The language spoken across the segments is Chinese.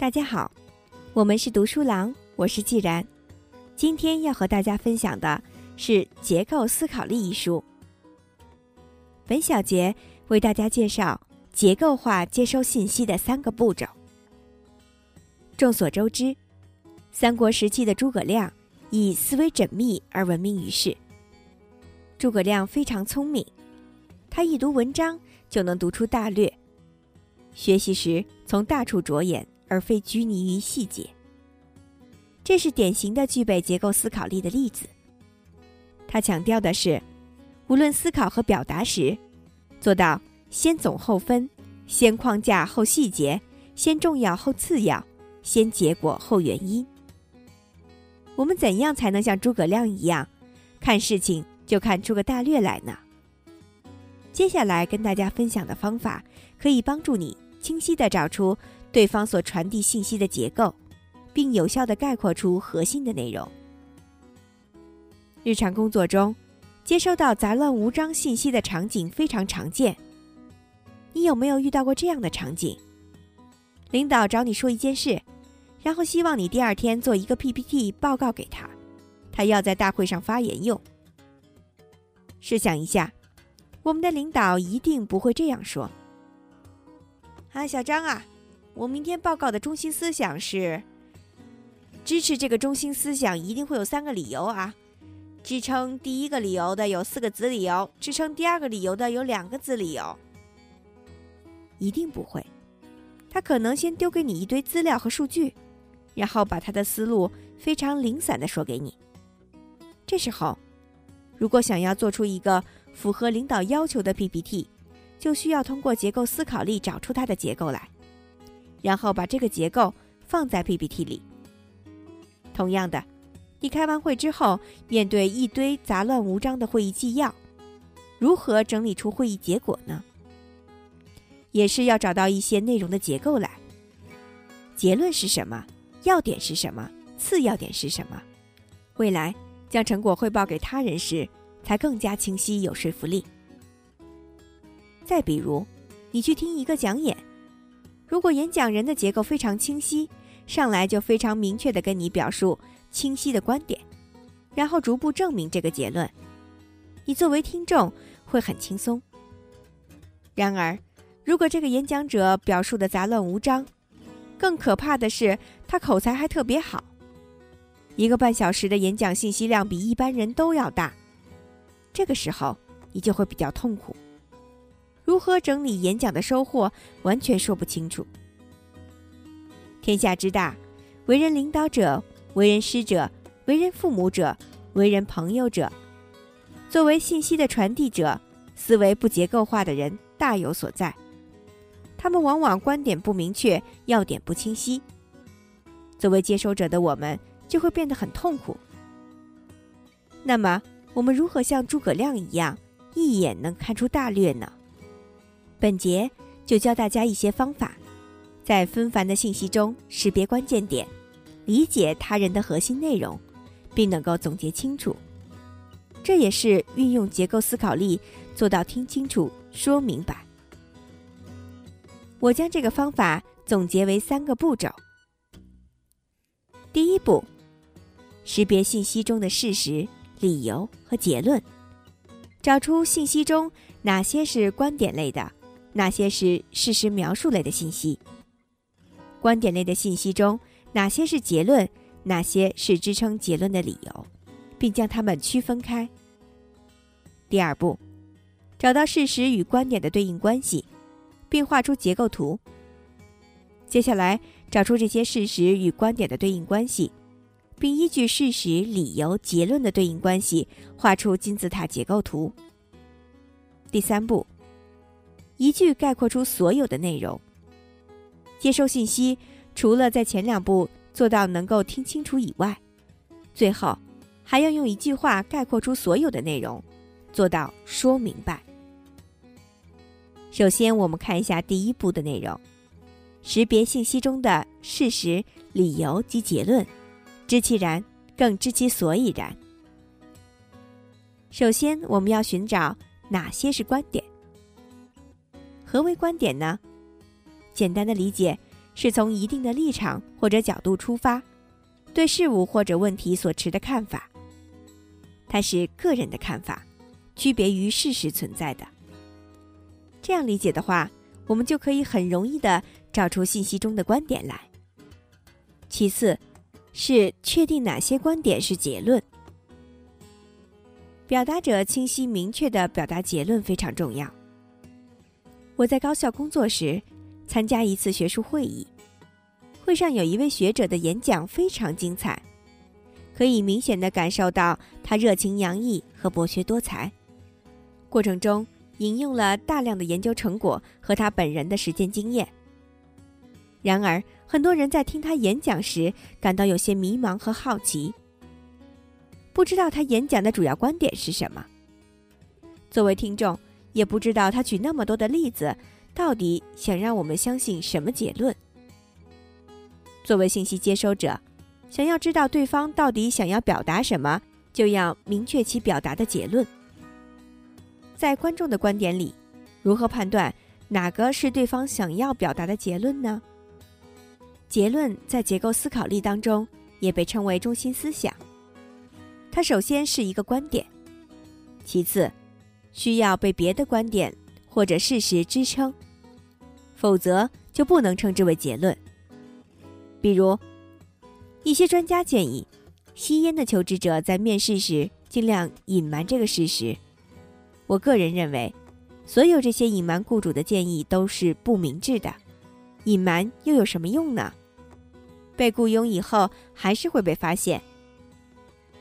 大家好，我们是读书郎，我是既然。今天要和大家分享的是《结构思考力》一书。本小节为大家介绍结构化接收信息的三个步骤。众所周知，三国时期的诸葛亮以思维缜密而闻名于世。诸葛亮非常聪明，他一读文章就能读出大略，学习时从大处着眼。而非拘泥于细节，这是典型的具备结构思考力的例子。他强调的是，无论思考和表达时，做到先总后分，先框架后细节，先重要后次要，先结果后原因。我们怎样才能像诸葛亮一样，看事情就看出个大略来呢？接下来跟大家分享的方法，可以帮助你清晰的找出。对方所传递信息的结构，并有效的概括出核心的内容。日常工作中，接收到杂乱无章信息的场景非常常见。你有没有遇到过这样的场景？领导找你说一件事，然后希望你第二天做一个 PPT 报告给他，他要在大会上发言用。试想一下，我们的领导一定不会这样说：“啊，小张啊。”我明天报告的中心思想是：支持这个中心思想一定会有三个理由啊。支撑第一个理由的有四个子理由，支撑第二个理由的有两个子理由。一定不会，他可能先丢给你一堆资料和数据，然后把他的思路非常零散的说给你。这时候，如果想要做出一个符合领导要求的 PPT，就需要通过结构思考力找出它的结构来。然后把这个结构放在 PPT 里。同样的，你开完会之后，面对一堆杂乱无章的会议纪要，如何整理出会议结果呢？也是要找到一些内容的结构来。结论是什么？要点是什么？次要点是什么？未来将成果汇报给他人时，才更加清晰有说服力。再比如，你去听一个讲演。如果演讲人的结构非常清晰，上来就非常明确的跟你表述清晰的观点，然后逐步证明这个结论，你作为听众会很轻松。然而，如果这个演讲者表述的杂乱无章，更可怕的是他口才还特别好，一个半小时的演讲信息量比一般人都要大，这个时候你就会比较痛苦。如何整理演讲的收获，完全说不清楚。天下之大，为人领导者、为人师者、为人父母者、为人朋友者，作为信息的传递者，思维不结构化的人大有所在。他们往往观点不明确，要点不清晰。作为接收者的我们，就会变得很痛苦。那么，我们如何像诸葛亮一样，一眼能看出大略呢？本节就教大家一些方法，在纷繁的信息中识别关键点，理解他人的核心内容，并能够总结清楚。这也是运用结构思考力做到听清楚、说明白。我将这个方法总结为三个步骤。第一步，识别信息中的事实、理由和结论，找出信息中哪些是观点类的。哪些是事实描述类的信息？观点类的信息中，哪些是结论？哪些是支撑结论的理由？并将它们区分开。第二步，找到事实与观点的对应关系，并画出结构图。接下来，找出这些事实与观点的对应关系，并依据事实、理由、结论的对应关系，画出金字塔结构图。第三步。一句概括出所有的内容。接收信息，除了在前两步做到能够听清楚以外，最后还要用一句话概括出所有的内容，做到说明白。首先，我们看一下第一步的内容：识别信息中的事实、理由及结论，知其然，更知其所以然。首先，我们要寻找哪些是观点。何为观点呢？简单的理解是从一定的立场或者角度出发，对事物或者问题所持的看法。它是个人的看法，区别于事实存在的。这样理解的话，我们就可以很容易的找出信息中的观点来。其次，是确定哪些观点是结论。表达者清晰明确的表达结论非常重要。我在高校工作时，参加一次学术会议，会上有一位学者的演讲非常精彩，可以明显的感受到他热情洋溢和博学多才。过程中引用了大量的研究成果和他本人的实践经验。然而，很多人在听他演讲时感到有些迷茫和好奇，不知道他演讲的主要观点是什么。作为听众。也不知道他举那么多的例子，到底想让我们相信什么结论？作为信息接收者，想要知道对方到底想要表达什么，就要明确其表达的结论。在观众的观点里，如何判断哪个是对方想要表达的结论呢？结论在结构思考力当中也被称为中心思想。它首先是一个观点，其次。需要被别的观点或者事实支撑，否则就不能称之为结论。比如，一些专家建议，吸烟的求职者在面试时尽量隐瞒这个事实。我个人认为，所有这些隐瞒雇主的建议都是不明智的。隐瞒又有什么用呢？被雇佣以后还是会被发现。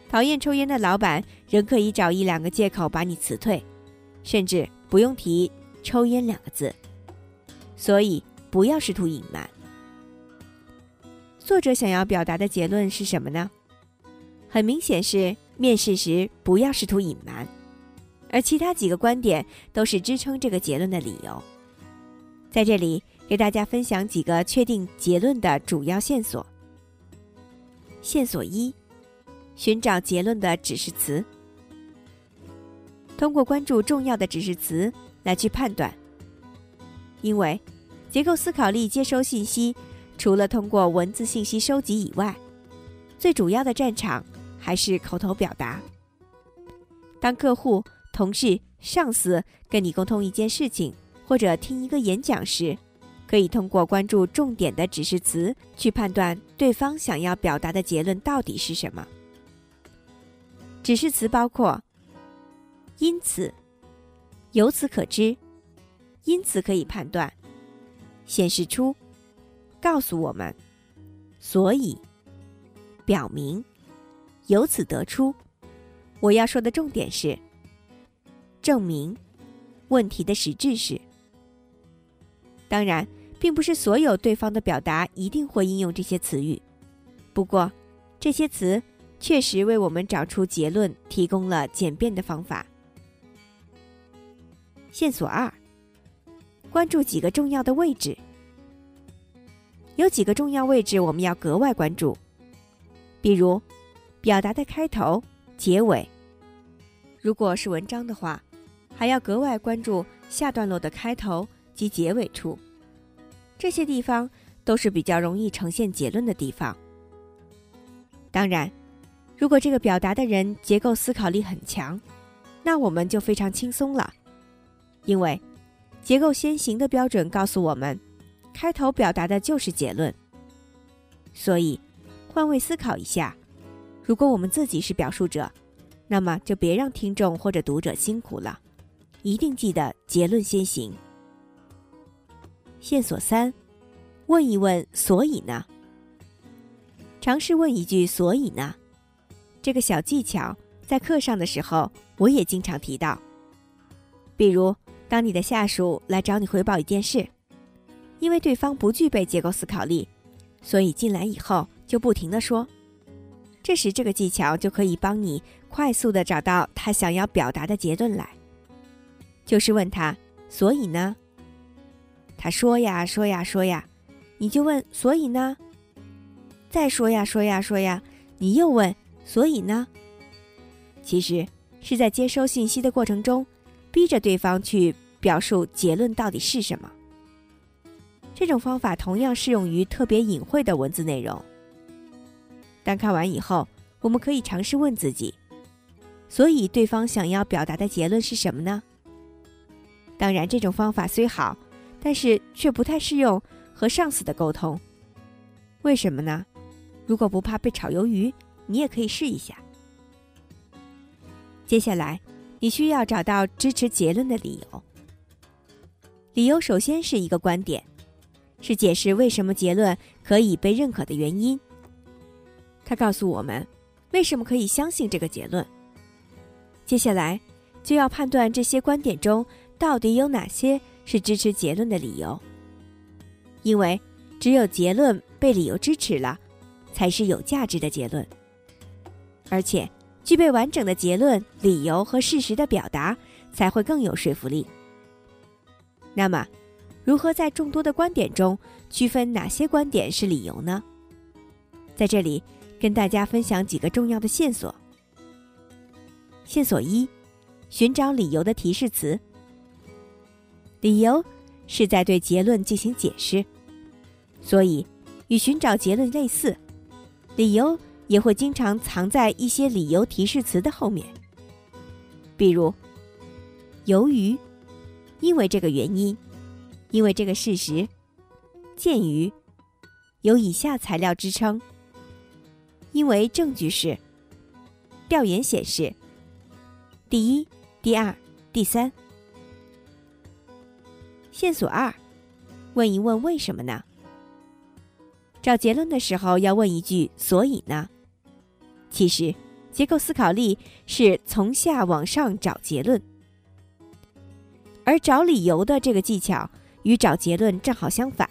讨厌抽烟的老板仍可以找一两个借口把你辞退。甚至不用提“抽烟”两个字，所以不要试图隐瞒。作者想要表达的结论是什么呢？很明显是面试时不要试图隐瞒，而其他几个观点都是支撑这个结论的理由。在这里给大家分享几个确定结论的主要线索。线索一：寻找结论的指示词。通过关注重要的指示词来去判断，因为结构思考力接收信息，除了通过文字信息收集以外，最主要的战场还是口头表达。当客户、同事、上司跟你沟通一件事情，或者听一个演讲时，可以通过关注重点的指示词去判断对方想要表达的结论到底是什么。指示词包括。因此，由此可知，因此可以判断，显示出，告诉我们，所以，表明，由此得出。我要说的重点是，证明问题的实质是。当然，并不是所有对方的表达一定会应用这些词语，不过，这些词确实为我们找出结论提供了简便的方法。线索二：关注几个重要的位置。有几个重要位置我们要格外关注，比如表达的开头、结尾。如果是文章的话，还要格外关注下段落的开头及结尾处。这些地方都是比较容易呈现结论的地方。当然，如果这个表达的人结构思考力很强，那我们就非常轻松了。因为结构先行的标准告诉我们，开头表达的就是结论。所以，换位思考一下，如果我们自己是表述者，那么就别让听众或者读者辛苦了，一定记得结论先行。线索三：问一问，所以呢？尝试问一句“所以呢”，这个小技巧在课上的时候我也经常提到，比如。当你的下属来找你汇报一件事，因为对方不具备结构思考力，所以进来以后就不停的说。这时，这个技巧就可以帮你快速的找到他想要表达的结论来。就是问他，所以呢？他说呀说呀说呀，你就问所以呢？再说呀说呀说呀，你又问所以呢？其实是在接收信息的过程中。逼着对方去表述结论到底是什么。这种方法同样适用于特别隐晦的文字内容。当看完以后，我们可以尝试问自己：所以对方想要表达的结论是什么呢？当然，这种方法虽好，但是却不太适用和上司的沟通。为什么呢？如果不怕被炒鱿鱼，你也可以试一下。接下来，你需要找到支持结论的理由。理由首先是一个观点，是解释为什么结论可以被认可的原因。它告诉我们为什么可以相信这个结论。接下来就要判断这些观点中到底有哪些是支持结论的理由，因为只有结论被理由支持了，才是有价值的结论，而且。具备完整的结论、理由和事实的表达，才会更有说服力。那么，如何在众多的观点中区分哪些观点是理由呢？在这里，跟大家分享几个重要的线索。线索一：寻找理由的提示词。理由是在对结论进行解释，所以与寻找结论类似，理由。也会经常藏在一些理由提示词的后面，比如“由于”，因为这个原因，因为这个事实，鉴于有以下材料支撑，因为证据是，调研显示，第一、第二、第三。线索二，问一问为什么呢？找结论的时候要问一句“所以呢”。其实，结构思考力是从下往上找结论，而找理由的这个技巧与找结论正好相反，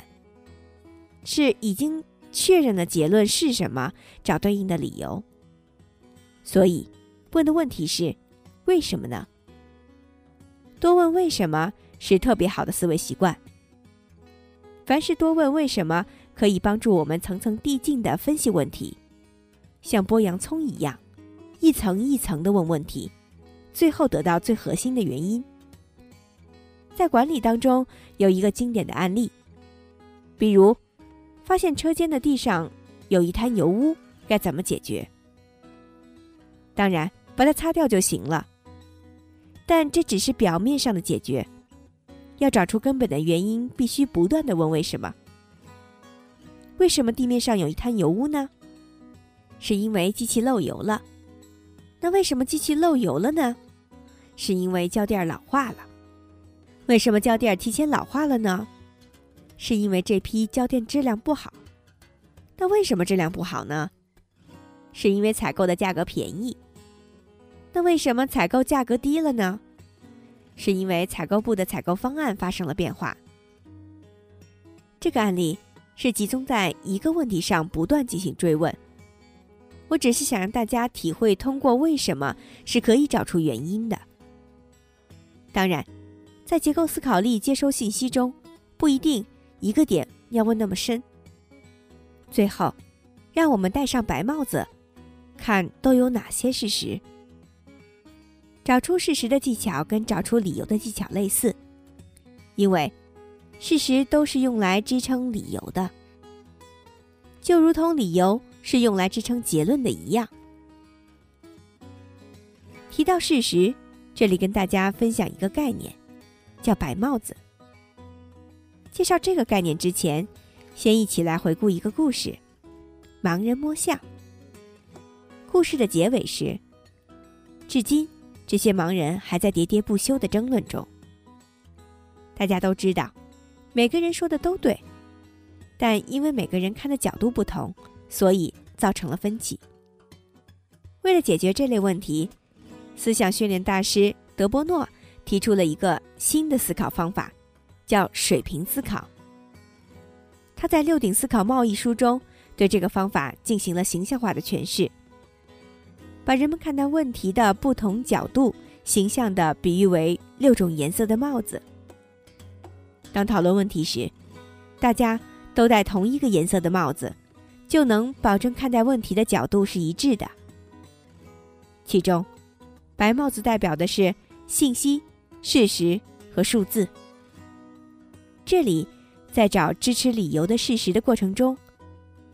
是已经确认了结论是什么，找对应的理由。所以，问的问题是为什么呢？多问为什么是特别好的思维习惯。凡是多问为什么，可以帮助我们层层递进的分析问题。像剥洋葱一样，一层一层的问问题，最后得到最核心的原因。在管理当中有一个经典的案例，比如发现车间的地上有一滩油污，该怎么解决？当然，把它擦掉就行了。但这只是表面上的解决，要找出根本的原因，必须不断的问为什么？为什么地面上有一滩油污呢？是因为机器漏油了，那为什么机器漏油了呢？是因为胶垫老化了。为什么胶垫提前老化了呢？是因为这批胶垫质量不好。那为什么质量不好呢？是因为采购的价格便宜。那为什么采购价格低了呢？是因为采购部的采购方案发生了变化。这个案例是集中在一个问题上不断进行追问。我只是想让大家体会，通过为什么是可以找出原因的。当然，在结构思考力接收信息中，不一定一个点要问那么深。最后，让我们戴上白帽子，看都有哪些事实。找出事实的技巧跟找出理由的技巧类似，因为事实都是用来支撑理由的，就如同理由。是用来支撑结论的一样。提到事实，这里跟大家分享一个概念，叫“白帽子”。介绍这个概念之前，先一起来回顾一个故事：盲人摸象。故事的结尾是，至今这些盲人还在喋喋不休的争论中。大家都知道，每个人说的都对，但因为每个人看的角度不同。所以造成了分歧。为了解决这类问题，思想训练大师德波诺提出了一个新的思考方法，叫水平思考。他在《六顶思考贸易书》中对这个方法进行了形象化的诠释，把人们看待问题的不同角度形象地比喻为六种颜色的帽子。当讨论问题时，大家都戴同一个颜色的帽子。就能保证看待问题的角度是一致的。其中，白帽子代表的是信息、事实和数字。这里在找支持理由的事实的过程中，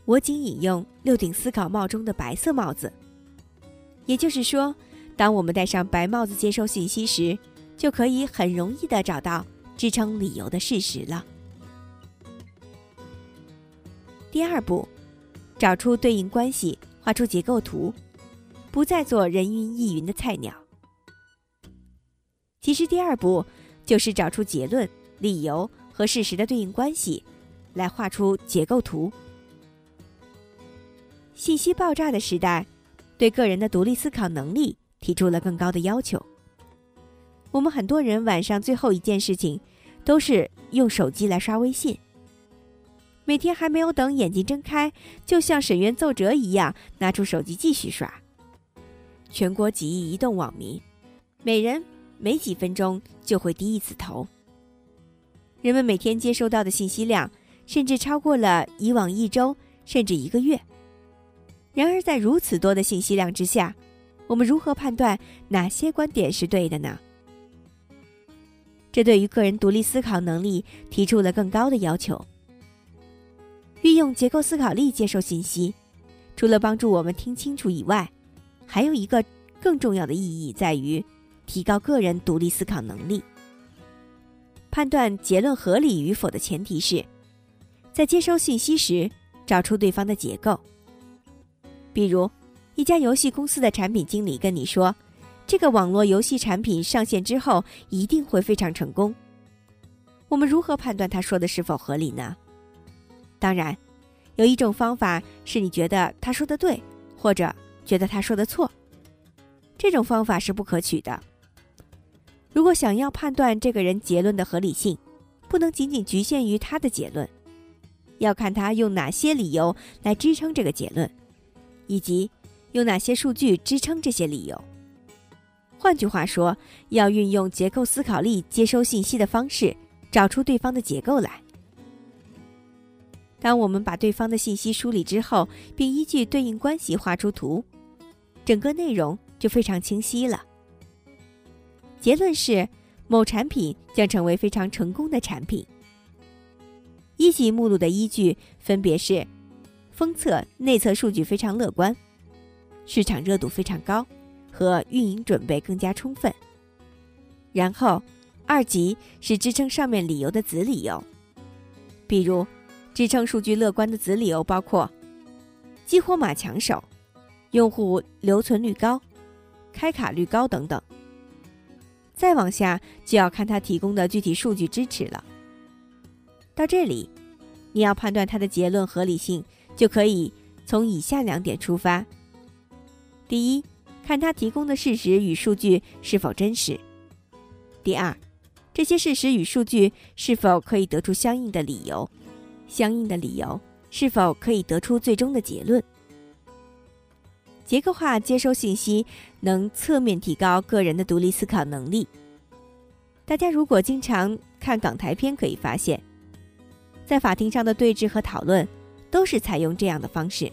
我仅引用六顶思考帽中的白色帽子。也就是说，当我们戴上白帽子接收信息时，就可以很容易的找到支撑理由的事实了。第二步，找出对应关系，画出结构图，不再做人云亦云的菜鸟。其实，第二步就是找出结论、理由和事实的对应关系，来画出结构图。信息爆炸的时代，对个人的独立思考能力提出了更高的要求。我们很多人晚上最后一件事情，都是用手机来刷微信。每天还没有等眼睛睁开，就像沈渊奏折一样，拿出手机继续刷。全国几亿移动网民，每人每几分钟就会低一次头。人们每天接收到的信息量，甚至超过了以往一周甚至一个月。然而，在如此多的信息量之下，我们如何判断哪些观点是对的呢？这对于个人独立思考能力提出了更高的要求。运用结构思考力接受信息，除了帮助我们听清楚以外，还有一个更重要的意义在于提高个人独立思考能力。判断结论合理与否的前提是，在接收信息时找出对方的结构。比如，一家游戏公司的产品经理跟你说。这个网络游戏产品上线之后一定会非常成功。我们如何判断他说的是否合理呢？当然，有一种方法是你觉得他说的对，或者觉得他说的错。这种方法是不可取的。如果想要判断这个人结论的合理性，不能仅仅局限于他的结论，要看他用哪些理由来支撑这个结论，以及用哪些数据支撑这些理由。换句话说，要运用结构思考力接收信息的方式，找出对方的结构来。当我们把对方的信息梳理之后，并依据对应关系画出图，整个内容就非常清晰了。结论是，某产品将成为非常成功的产品。一级目录的依据分别是：封测、内测数据非常乐观，市场热度非常高。和运营准备更加充分。然后，二级是支撑上面理由的子理由，比如支撑数据乐观的子理由包括激活码抢手、用户留存率高、开卡率高等等。再往下就要看他提供的具体数据支持了。到这里，你要判断他的结论合理性，就可以从以下两点出发：第一。看他提供的事实与数据是否真实。第二，这些事实与数据是否可以得出相应的理由，相应的理由是否可以得出最终的结论。结构化接收信息能侧面提高个人的独立思考能力。大家如果经常看港台片，可以发现，在法庭上的对峙和讨论都是采用这样的方式。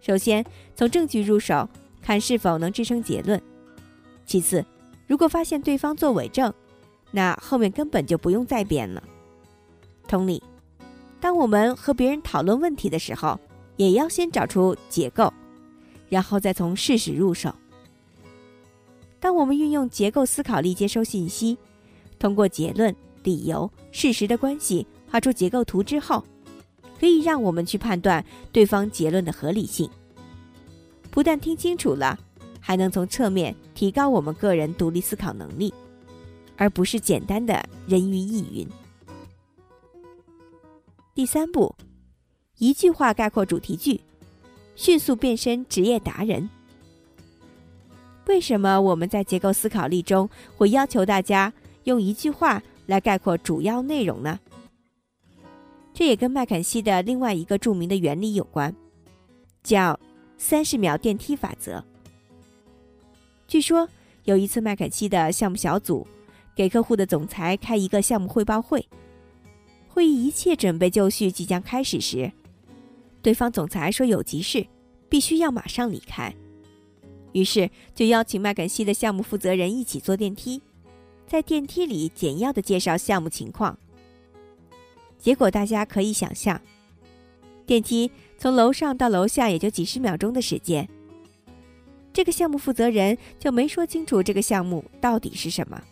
首先从证据入手。看是否能支撑结论。其次，如果发现对方作伪证，那后面根本就不用再辩了。同理，当我们和别人讨论问题的时候，也要先找出结构，然后再从事实入手。当我们运用结构思考力接收信息，通过结论、理由、事实的关系画出结构图之后，可以让我们去判断对方结论的合理性。不但听清楚了，还能从侧面提高我们个人独立思考能力，而不是简单的人云亦云。第三步，一句话概括主题句，迅速变身职业达人。为什么我们在结构思考力中会要求大家用一句话来概括主要内容呢？这也跟麦肯锡的另外一个著名的原理有关，叫。三十秒电梯法则。据说有一次，麦肯锡的项目小组给客户的总裁开一个项目汇报会，会议一切准备就绪，即将开始时，对方总裁说有急事，必须要马上离开，于是就邀请麦肯锡的项目负责人一起坐电梯，在电梯里简要的介绍项目情况。结果大家可以想象，电梯从楼上到楼下也就几十秒钟的时间。这个项目负责人就没说清楚这个项目到底是什么。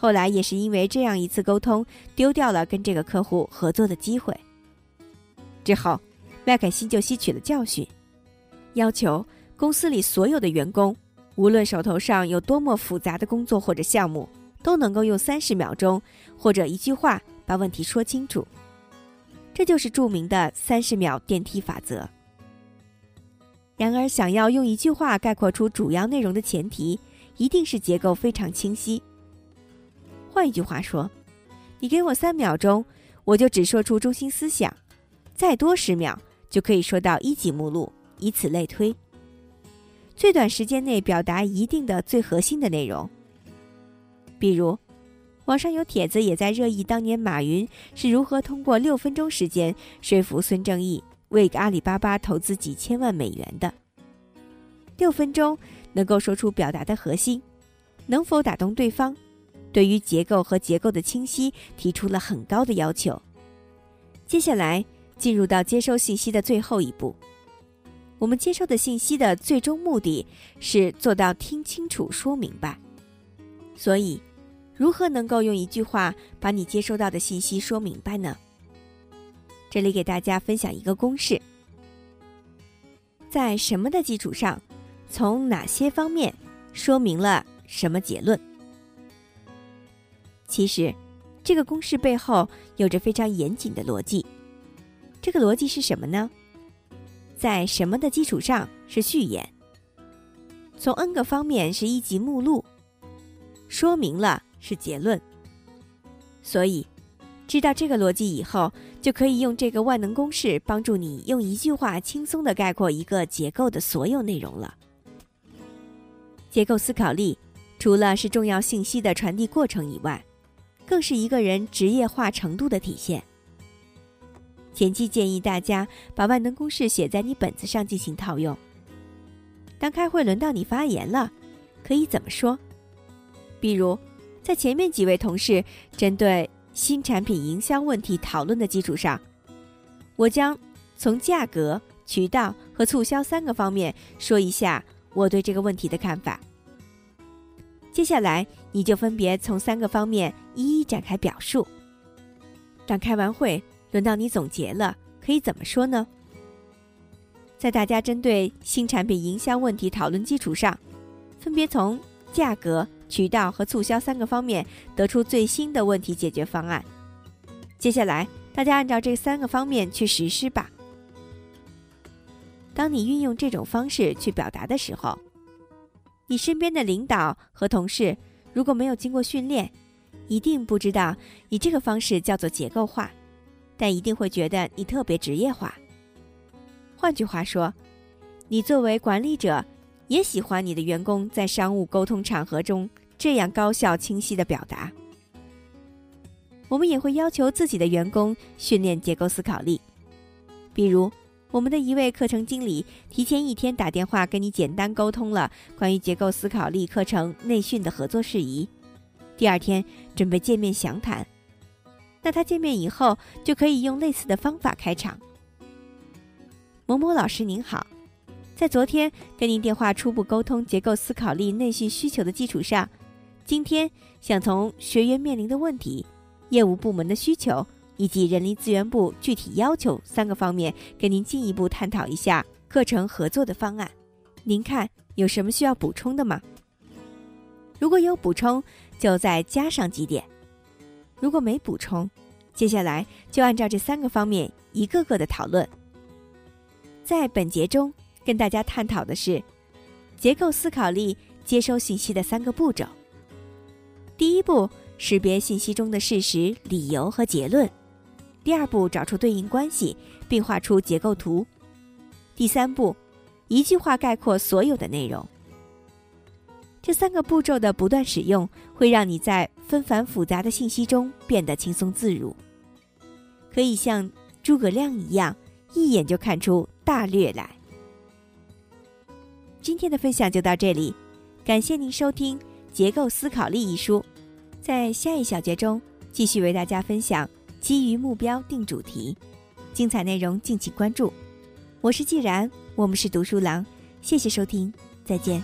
后来也是因为这样一次沟通，丢掉了跟这个客户合作的机会。之后，麦凯辛就吸取了教训，要求公司里所有的员工，无论手头上有多么复杂的工作或者项目，都能够用三十秒钟或者一句话把问题说清楚。这就是著名的三十秒电梯法则。然而，想要用一句话概括出主要内容的前提，一定是结构非常清晰。换一句话说，你给我三秒钟，我就只说出中心思想；再多十秒，就可以说到一级目录，以此类推。最短时间内表达一定的最核心的内容。比如，网上有帖子也在热议当年马云是如何通过六分钟时间说服孙正义。为阿里巴巴投资几千万美元的，六分钟能够说出表达的核心，能否打动对方？对于结构和结构的清晰提出了很高的要求。接下来进入到接收信息的最后一步，我们接收的信息的最终目的是做到听清楚、说明白。所以，如何能够用一句话把你接收到的信息说明白呢？这里给大家分享一个公式：在什么的基础上，从哪些方面说明了什么结论？其实，这个公式背后有着非常严谨的逻辑。这个逻辑是什么呢？在什么的基础上是序言，从 n 个方面是一级目录，说明了是结论。所以。知道这个逻辑以后，就可以用这个万能公式帮助你用一句话轻松的概括一个结构的所有内容了。结构思考力除了是重要信息的传递过程以外，更是一个人职业化程度的体现。前期建议大家把万能公式写在你本子上进行套用。当开会轮到你发言了，可以怎么说？比如，在前面几位同事针对。新产品营销问题讨论的基础上，我将从价格、渠道和促销三个方面说一下我对这个问题的看法。接下来，你就分别从三个方面一一展开表述。当开完会，轮到你总结了，可以怎么说呢？在大家针对新产品营销问题讨论基础上，分别从价格。渠道和促销三个方面得出最新的问题解决方案。接下来，大家按照这三个方面去实施吧。当你运用这种方式去表达的时候，你身边的领导和同事如果没有经过训练，一定不知道你这个方式叫做结构化，但一定会觉得你特别职业化。换句话说，你作为管理者。也喜欢你的员工在商务沟通场合中这样高效清晰的表达。我们也会要求自己的员工训练结构思考力，比如我们的一位课程经理提前一天打电话跟你简单沟通了关于结构思考力课程内训的合作事宜，第二天准备见面详谈，那他见面以后就可以用类似的方法开场。某某老师您好。在昨天跟您电话初步沟通结构思考力内训需求的基础上，今天想从学员面临的问题、业务部门的需求以及人力资源部具体要求三个方面跟您进一步探讨一下课程合作的方案。您看有什么需要补充的吗？如果有补充，就再加上几点；如果没补充，接下来就按照这三个方面一个个的讨论。在本节中。跟大家探讨的是结构思考力接收信息的三个步骤。第一步，识别信息中的事实、理由和结论；第二步，找出对应关系，并画出结构图；第三步，一句话概括所有的内容。这三个步骤的不断使用，会让你在纷繁复杂的信息中变得轻松自如，可以像诸葛亮一样，一眼就看出大略来。今天的分享就到这里，感谢您收听《结构思考力》一书。在下一小节中，继续为大家分享基于目标定主题，精彩内容敬请关注。我是既然，我们是读书郎，谢谢收听，再见。